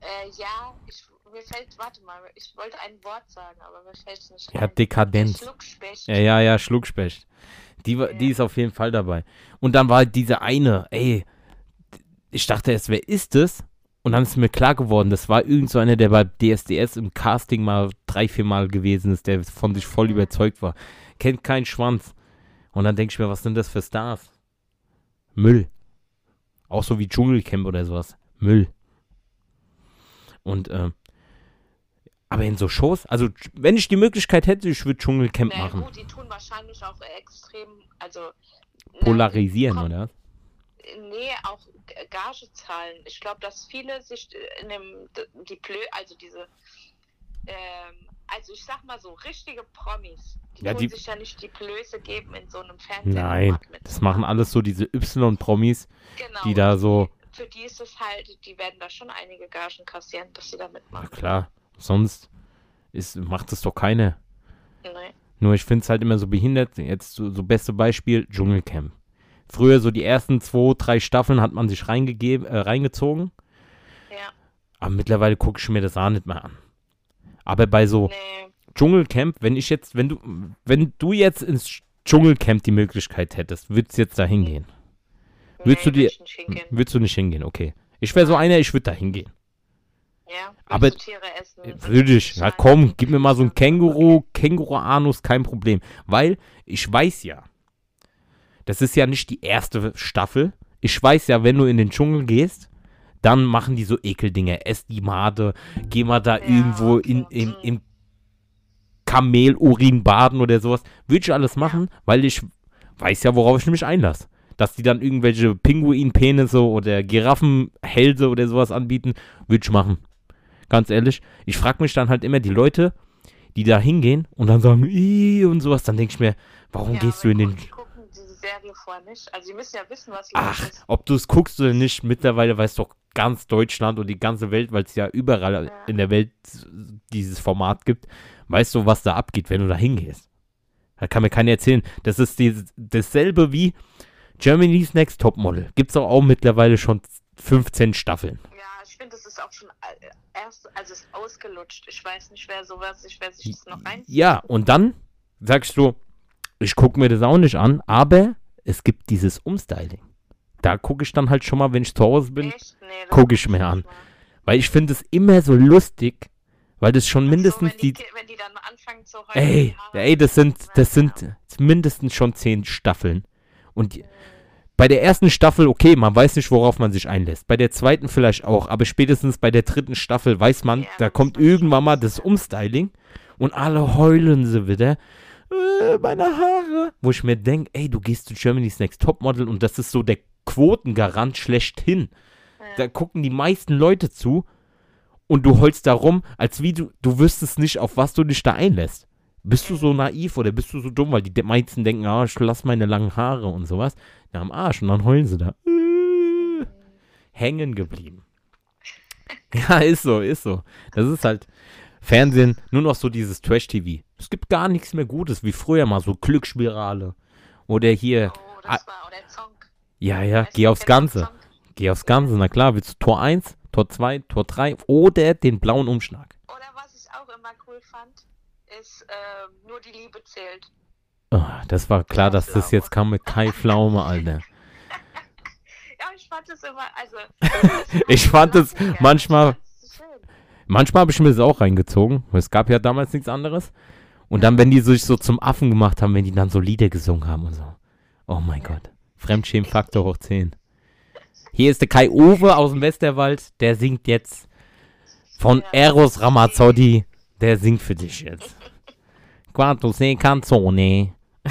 Äh, ja, ich, mir fällt, warte mal, ich wollte ein Wort sagen, aber mir fällt es nicht Ja, ein. Dekadenz. Schluckspecht. Ja, ja, ja, Schluckspecht. Die, war- die ist auf jeden Fall dabei. Und dann war diese eine, ey, ich dachte erst, wer ist das? Und dann ist mir klar geworden, das war irgend so einer, der bei DSDS im Casting mal drei, vier Mal gewesen ist, der von sich voll überzeugt war. Kennt keinen Schwanz. Und dann denke ich mir, was sind das für Stars? Müll. Auch so wie Dschungelcamp oder sowas. Müll. Und, ähm, aber in so Shows, also wenn ich die Möglichkeit hätte, ich würde Dschungelcamp Na machen. gut, die tun wahrscheinlich auch extrem, also. na, Polarisieren, kommt- oder? Nee, auch Gage zahlen. Ich glaube, dass viele sich äh, in dem, d- die Plö, also diese ähm, also ich sag mal so, richtige Promis, die Ja, die- sich ja nicht die Blöße geben in so einem Nein, Fernsehformat mit. das machen alles so diese Y-Promis, genau. die da so, Für die ist es halt, die werden da schon einige Gagen kassieren, dass sie da na mitmachen. klar, sonst ist, macht es doch keine. Nee. Nur ich finde es halt immer so behindert. Jetzt so, so beste Beispiel Dschungelcamp. Früher so die ersten zwei, drei Staffeln hat man sich reingegeben, äh, reingezogen. Ja. Aber mittlerweile gucke ich mir das auch nicht mehr an. Aber bei so Nee. Dschungelcamp, wenn ich jetzt, wenn du, wenn du jetzt ins Dschungelcamp die Möglichkeit hättest, würdest du jetzt da hingehen? Würdest nee, du dir- hingehen. Würdest du nicht hingehen, okay. Ich wäre so einer, ich würde da hingehen. Ja, Aber- Tiere essen. Äh, Würde ich. Schweine komm, gib mir mal so ein? Känguru, Känguru-Anus, kein Problem. Weil ich weiß ja, das ist ja nicht die erste Staffel. Ich weiß ja, wenn du in den Dschungel gehst, dann machen die so Ekeldinge. Ess die Made, geh mal da Ja, irgendwo okay. in, in, im Kamelurin baden oder sowas. Würde ich alles machen, weil ich weiß ja, worauf ich mich einlasse. Dass die dann irgendwelche Pinguinpenisse oder Giraffenhälse oder sowas anbieten, würde ich machen. Ganz ehrlich. Ich frage mich dann halt immer die Leute, die da hingehen und dann sagen, "Ih" und sowas, dann denke ich mir, warum Ja, gehst du in den... gucken- Die gucken diese Serie vorher nicht. Also, sie müssen ja wissen, was los Ach, ist. ob du es guckst oder nicht, mittlerweile weiß doch ganz Deutschland und die ganze Welt, weil es ja überall Ja. in der Welt dieses Format gibt, weißt du, was da abgeht, wenn du da hingehst. Da kann mir keiner erzählen. Das ist die, dasselbe wie Germany's Next Topmodel. Gibt es auch, auch mittlerweile schon 15 Staffeln. Ja, ich finde, das ist auch schon äh, erst, also es ist ausgelutscht. Ich weiß nicht, wer sowas, ich wer sich das noch reinzieht. Ja, und dann sagst du, ich gucke mir das auch nicht an, aber es gibt dieses Umstyling. Da gucke ich dann halt schon mal, wenn ich zu Hause bin? Nee, das guck ich mir an. weil ich finde es immer so lustig, weil das schon so, mindestens wenn die, die, wenn die dann anfangen zu heulen. ey, ey, das sind, das sind ja. mindestens schon zehn Staffeln. Und die, bei der ersten Staffel, okay, man weiß nicht, worauf man sich einlässt. Bei der zweiten vielleicht auch, aber spätestens bei der dritten Staffel weiß man, Ja, da kommt irgendwann mal das Umstyling und alle heulen sie wieder. Äh, meine Haare. Wo ich mir denke, ey, du gehst zu Germany's Next Topmodel und das ist so der Quotengarant schlechthin. Da gucken die meisten Leute zu und du heulst da rum, als wie du, du wüsstest nicht, auf was du dich da einlässt. Bist du so naiv oder bist du so dumm, weil die meisten denken, ah, ich lass meine langen Haare und sowas. Ja, am Arsch und dann heulen sie da. Äh, hängen geblieben. Ja, ist so, ist so. Das ist halt Fernsehen, nur noch so dieses Trash-TV. Es gibt gar nichts mehr Gutes, wie früher mal, so Glücksspirale. Oder hier, Oh, Ah. das war, oder Zonk. ja, ja, Weißt geh aufs Ganze. Zonk? Geh aufs Ganze, na klar, willst du Tor 1, Tor 2, Tor 3 oder den blauen Umschlag? Oder was ich auch immer cool fand, ist, ähm, nur die Liebe zählt. Oh, das war klar, dass das jetzt kam mit Kai Pflaume, Alter. Ja, ich fand es immer, also. Ich fand es Ja, manchmal-. Manchmal habe ich mir das auch reingezogen, weil es gab ja damals nichts anderes. Und dann, wenn die sich so zum Affen gemacht haben, wenn die dann so Lieder gesungen haben und so. Oh mein Gott. Fremdschämfaktor hoch 10. Hier ist der Kai Uwe aus dem Westerwald, der singt jetzt von. Eros Ramazzotti. Der singt für dich jetzt. Quanto se canzone.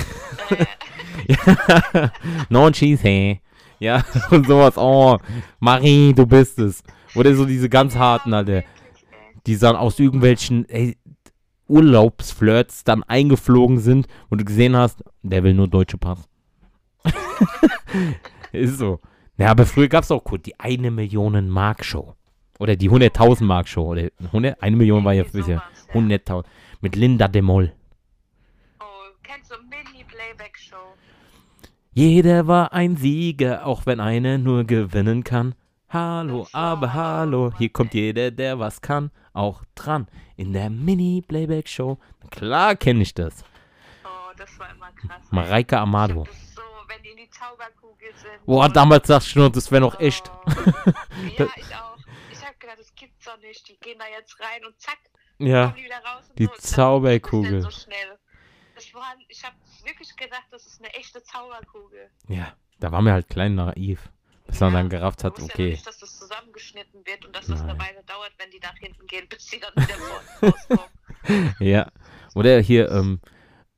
non ci sei. Ja, und sowas. Oh, Marie, du bist es. Oder so diese ganz harten, Alter. Die dann aus irgendwelchen ey, Urlaubsflirts dann eingeflogen sind und du gesehen hast, der will nur deutsche Pass. Ist so. Ja, aber früher gab es auch kurz die eine Million Mark Show. Oder die 100.000 Mark Show. Oder 100, eine Million war ja bisher. sowas, ja. 100.000. Mit Linda de Moll. Oh, kennst du Mini-Playback-Show? Jeder war ein Sieger, auch wenn einer nur gewinnen kann. Hallo, aber hallo, hier kommt jeder, der was kann, auch dran. In der Mini-Playback-Show. Klar kenne ich das. Oh, das war immer krass. Mareike Amado. so, wenn die in die Zauberkugel sind. Boah, damals dachte ich nur, das wäre noch echt. Oh. ja, ich auch. Ich hab gedacht, das gibt's doch nicht. Die gehen da jetzt rein und zack, Ja, kommen die wieder raus. Und die so. Zauberkugel. so schnell. Das war, ich hab wirklich gedacht, das ist eine echte Zauberkugel. ja, da war mir halt klein naiv. Bis man Ja, dann gerafft hat, Du wusstest ja okay. nicht, dass das zusammengeschnitten wird und dass das eine Nein. Weile dauert, wenn die nach hinten gehen, bis sie dann wieder rauskommen. Ja. Oder hier, ähm,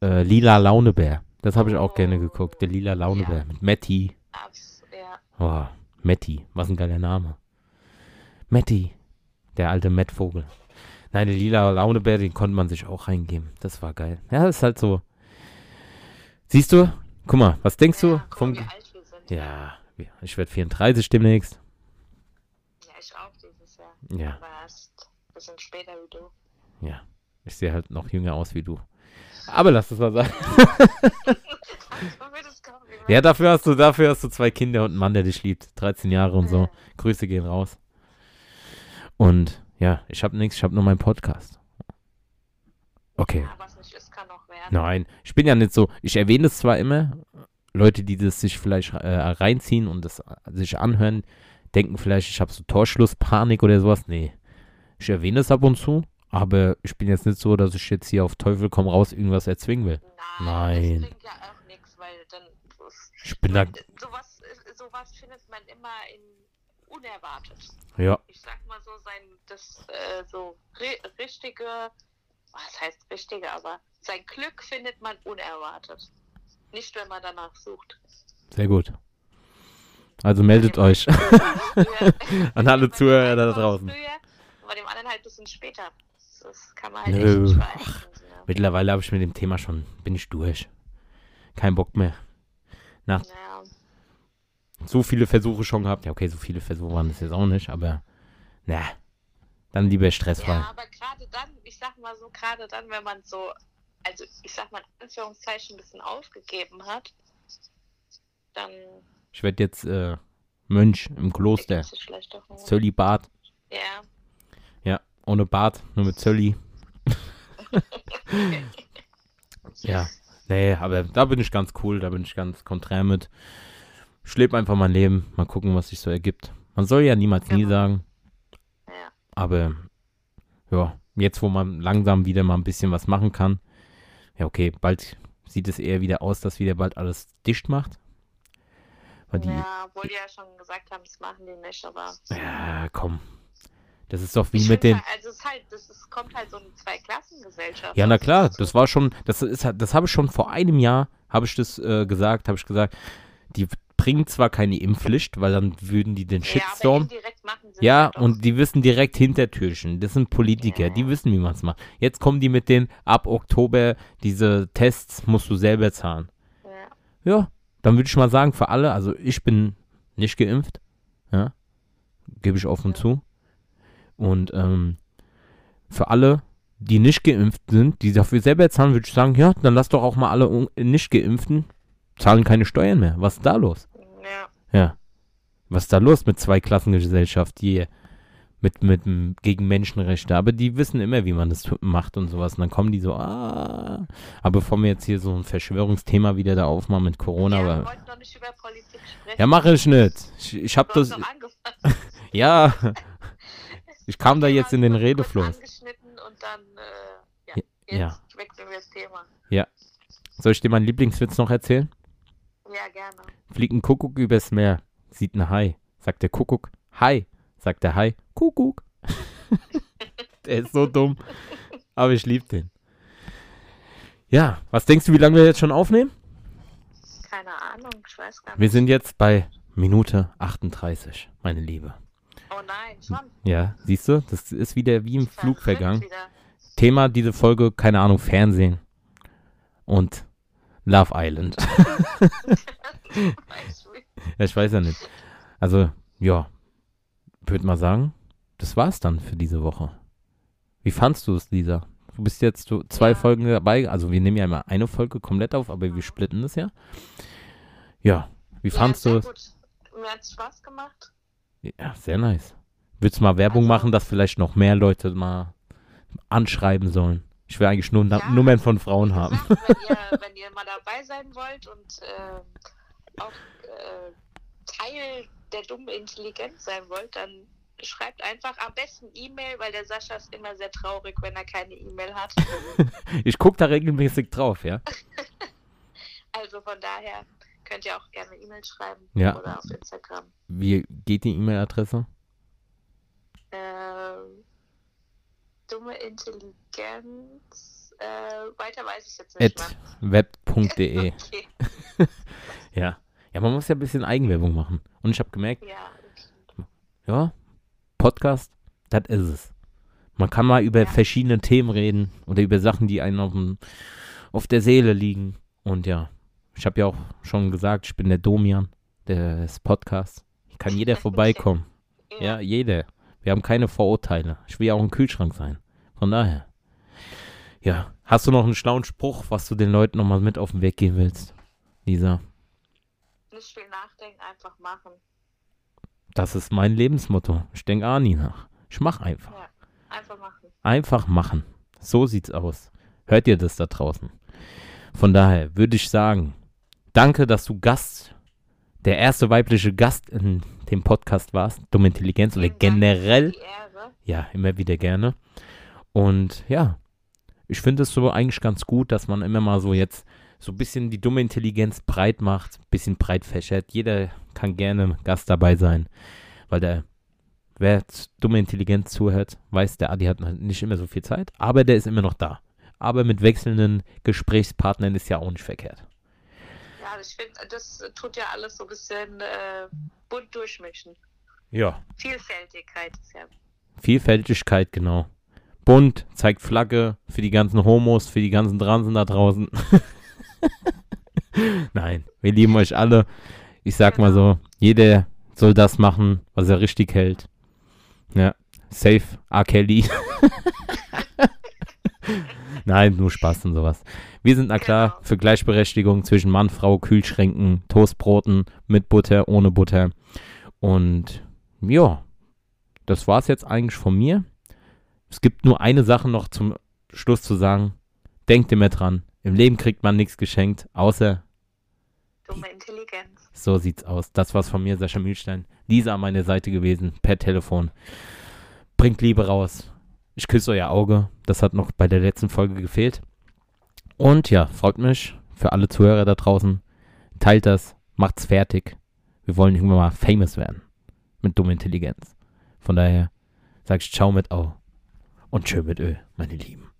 äh, Lila Launebär. Das habe ich auch gerne geguckt. Der Lila Launebär Ja. mit Matti. Abs, ja. Oh, Matti. Was ein geiler Name. Matti. Der alte Mettvogel. Nein, der lila Launebär, den konnte man sich auch reingeben. Das war geil. Ja, das ist halt so. Siehst du? Guck mal, was denkst du Ja, guck vom. sind. Ja, ich werde 34 demnächst. Ja, ich auch dieses Jahr. Ja, Aber erst ein bisschen später wie du. ja. Ich sehe halt noch jünger aus wie du. Aber lass das mal sein. Ja, dafür hast du, dafür hast du zwei Kinder und einen Mann, der dich liebt. 13 Jahre und so. Grüße gehen raus. Und ja, ich habe nichts, ich habe nur meinen Podcast. Okay. Ja, was nicht ist, kann noch werden. Nein, ich bin ja nicht so. Ich erwähne es zwar immer, Leute, die das sich vielleicht äh, reinziehen und das sich anhören, denken vielleicht, ich habe so Torschlusspanik oder sowas. Nee. Ich erwähne es ab und zu, aber ich bin jetzt nicht so, dass ich jetzt hier auf Teufel komm raus irgendwas erzwingen will. Nein, Nein. das bringt ja auch nichts, weil dann Ich bin da. sowas, sowas findet man immer in unerwartet. Ja, Ich sag mal so, sein das äh, so ri richtige, was heißt richtige, aber sein Glück findet man unerwartet. Nicht, wenn man danach sucht. sehr gut. Also meldet euch an alle Zuhörer da draußen. Früher, aber dem anderen halt ein bisschen später. Das kann man halt Nö. nicht beeinflussen. Ja. Mittlerweile habe ich mit dem Thema schon, bin ich durch. Kein Bock mehr. Ja. So viele Versuche schon gehabt. Ja, okay, so viele Versuche waren das jetzt auch nicht, aber na, dann lieber stressfrei. ja, aber gerade dann, ich sag mal so, gerade dann, wenn man so, also ich sag mal in Anführungszeichen ein bisschen aufgegeben hat, dann Ich werde jetzt äh, Mönch im Kloster. Zölibat. Ja, Ja, ohne Bart, nur mit Zölli. ja, nee, aber da bin ich ganz cool, da bin ich ganz konträr mit. Ich lebe einfach mein Leben, mal gucken, was sich so ergibt. Man soll ja niemals nie Genau. sagen, ja. aber ja, jetzt wo man langsam wieder mal ein bisschen was machen kann, ja okay, bald sieht es eher wieder aus, dass wieder bald alles dicht macht. Die, ja, obwohl die ja schon gesagt haben, das machen die nicht, aber ja, komm. Das ist doch wie ich mit den, halt, also es ist halt, das ist, kommt halt so eine Zweiklassengesellschaft. Ja, na klar, ist so- das war schon, das ist, das habe ich schon vor einem Jahr, habe ich das äh, gesagt, habe ich gesagt, die bringen zwar keine Impfpflicht, weil dann würden die den Ja, Shitstorm, indirekt machen ja, halt und die wissen direkt Hintertürchen, das sind Politiker, Ja. die wissen, wie man es macht. Jetzt kommen die mit den, ab Oktober, diese Tests musst du selber zahlen. Ja. Ja, dann würde ich mal sagen, für alle, also ich bin nicht geimpft, ja, gebe ich offen Ja. zu. Und ähm, für alle, die nicht geimpft sind, die dafür selber zahlen, würde ich sagen, ja, dann lass doch auch mal alle un- nicht geimpften zahlen keine Steuern mehr. Was ist da los? Ja. Ja. Was ist da los mit Zweiklassengesellschaft, die mit, mit gegen Menschenrechte, aber die wissen immer, wie man das macht und sowas. Und dann kommen die so, ah. Aber bevor wir jetzt hier so ein Verschwörungsthema wieder da aufmachen mit Corona, ja, wir wollten doch nicht über Politik sprechen. Ja, mache ich nicht. Ich, ich hab Du hast das. Ja. Ich kam da jetzt in den Redefluss. angeschnitten und dann, äh, ja, Ja. jetzt wechseln wir das Thema. Soll ich dir meinen Lieblingswitz noch erzählen? Ja, gerne. Fliegt ein Kuckuck übers Meer, sieht ein Hai. Sagt der Kuckuck, Hai. Sagt der Hai, Kuckuck. der ist so dumm. Aber ich liebe den. Ja, was denkst du, wie lange wir jetzt schon aufnehmen? Keine Ahnung, ich weiß gar nicht. Wir sind jetzt bei Minute 38, meine Liebe. Oh nein, schon. Ja, siehst du, das ist wieder wie im Flug vergangen. Thema diese Folge, keine Ahnung, Fernsehen und Love Island. Ja, ich weiß ja nicht. Also, ja, würde mal sagen, das war's dann für diese Woche. Wie fandst du es, Lisa? Du bist jetzt so zwei Ja. Folgen dabei. Also, wir nehmen ja immer eine Folge komplett auf, aber wir splitten das ja. Ja, wie Ja, fandst du es? gut. Mir hat Spaß gemacht. Ja, sehr nice. Würdest du mal Werbung Also- machen, dass vielleicht noch mehr Leute mal anschreiben sollen? Ich will eigentlich nur Ja, Nummern von Frauen Wie haben. gesagt, wenn, ihr, wenn ihr mal dabei sein wollt und ähm, auch äh, Teil der dummen Intelligenz sein wollt, dann schreibt einfach am besten E-Mail, weil der Sascha ist immer sehr traurig, wenn er keine E-Mail hat. Ich gucke da regelmäßig drauf, ja. Also von daher könnt ihr auch gerne E-Mail schreiben Ja. oder auf Instagram. Wie geht die E-Mail-Adresse? Ähm, dumme Intelligenz. Äh, weiter weiß ich jetzt At nicht web.de. Okay. Ja. Ja, man muss ja ein bisschen Eigenwerbung machen. Und ich habe gemerkt, Ja, ja, Podcast, das ist es. Man kann mal über Ja. verschiedene Themen reden oder über Sachen, die einem auf, dem, auf der Seele liegen. Und ja, ich habe ja auch schon gesagt, ich bin der Domian des Podcasts. Kann jeder vorbeikommen. Ja, jeder. Wir haben keine Vorurteile. Ich will ja auch ein Kühlschrank sein. Von daher. Ja, hast du noch einen schlauen Spruch, was du den Leuten nochmal mit auf den Weg geben willst? Lisa, Nicht viel nachdenken, einfach machen. das ist mein Lebensmotto. Ich denke auch nie nach. Ich mach einfach. Ja, einfach machen. Einfach machen. So sieht's aus. Hört ihr das da draußen? Von daher würde ich sagen, danke, dass du Gast, der erste weibliche Gast in dem Podcast warst, Dumme Intelligenz oder generell. Ja, immer wieder gerne. Und ja, ich finde es so eigentlich ganz gut, dass man immer mal so jetzt so ein bisschen die dumme Intelligenz breit macht, ein bisschen breit fächert. Jeder kann gerne Gast dabei sein, weil der, wer dumme Intelligenz zuhört, weiß, der Adi hat nicht immer so viel Zeit, aber der ist immer noch da. Aber mit wechselnden Gesprächspartnern ist ja auch nicht verkehrt. Ja, ich finde, das tut ja alles so ein bisschen äh, bunt durchmischen. Ja. Vielfältigkeit ist ja. Vielfältigkeit, genau. Bunt, zeigt Flagge für die ganzen Homos, für die ganzen Transen da draußen. Nein, wir lieben euch alle. Ich sag mal so, jeder soll das machen, was er richtig hält. Ja, safe R. Kelly. Nein, nur Spaß und sowas. Wir sind na klar Genau. für Gleichberechtigung zwischen Mann, Frau, Kühlschränken, Toastbroten, mit Butter, ohne Butter. Und ja, das war's jetzt eigentlich von mir. Es gibt nur eine Sache noch zum Schluss zu sagen. Denkt immer dran, im Leben kriegt man nichts geschenkt, außer Dumme Intelligenz. so sieht's aus. Das war's von mir, Sascha Mühlstein. Lisa an meiner Seite gewesen, per Telefon. Bringt Liebe raus. Ich küsse euer Auge. Das hat noch bei der letzten Folge gefehlt. Und ja, freut mich für alle Zuhörer da draußen. Teilt das, macht's fertig. Wir wollen irgendwann mal famous werden. Mit dummer Intelligenz. Von daher sag ich Ciao mit Au. Und tschö mit Ö, meine Lieben.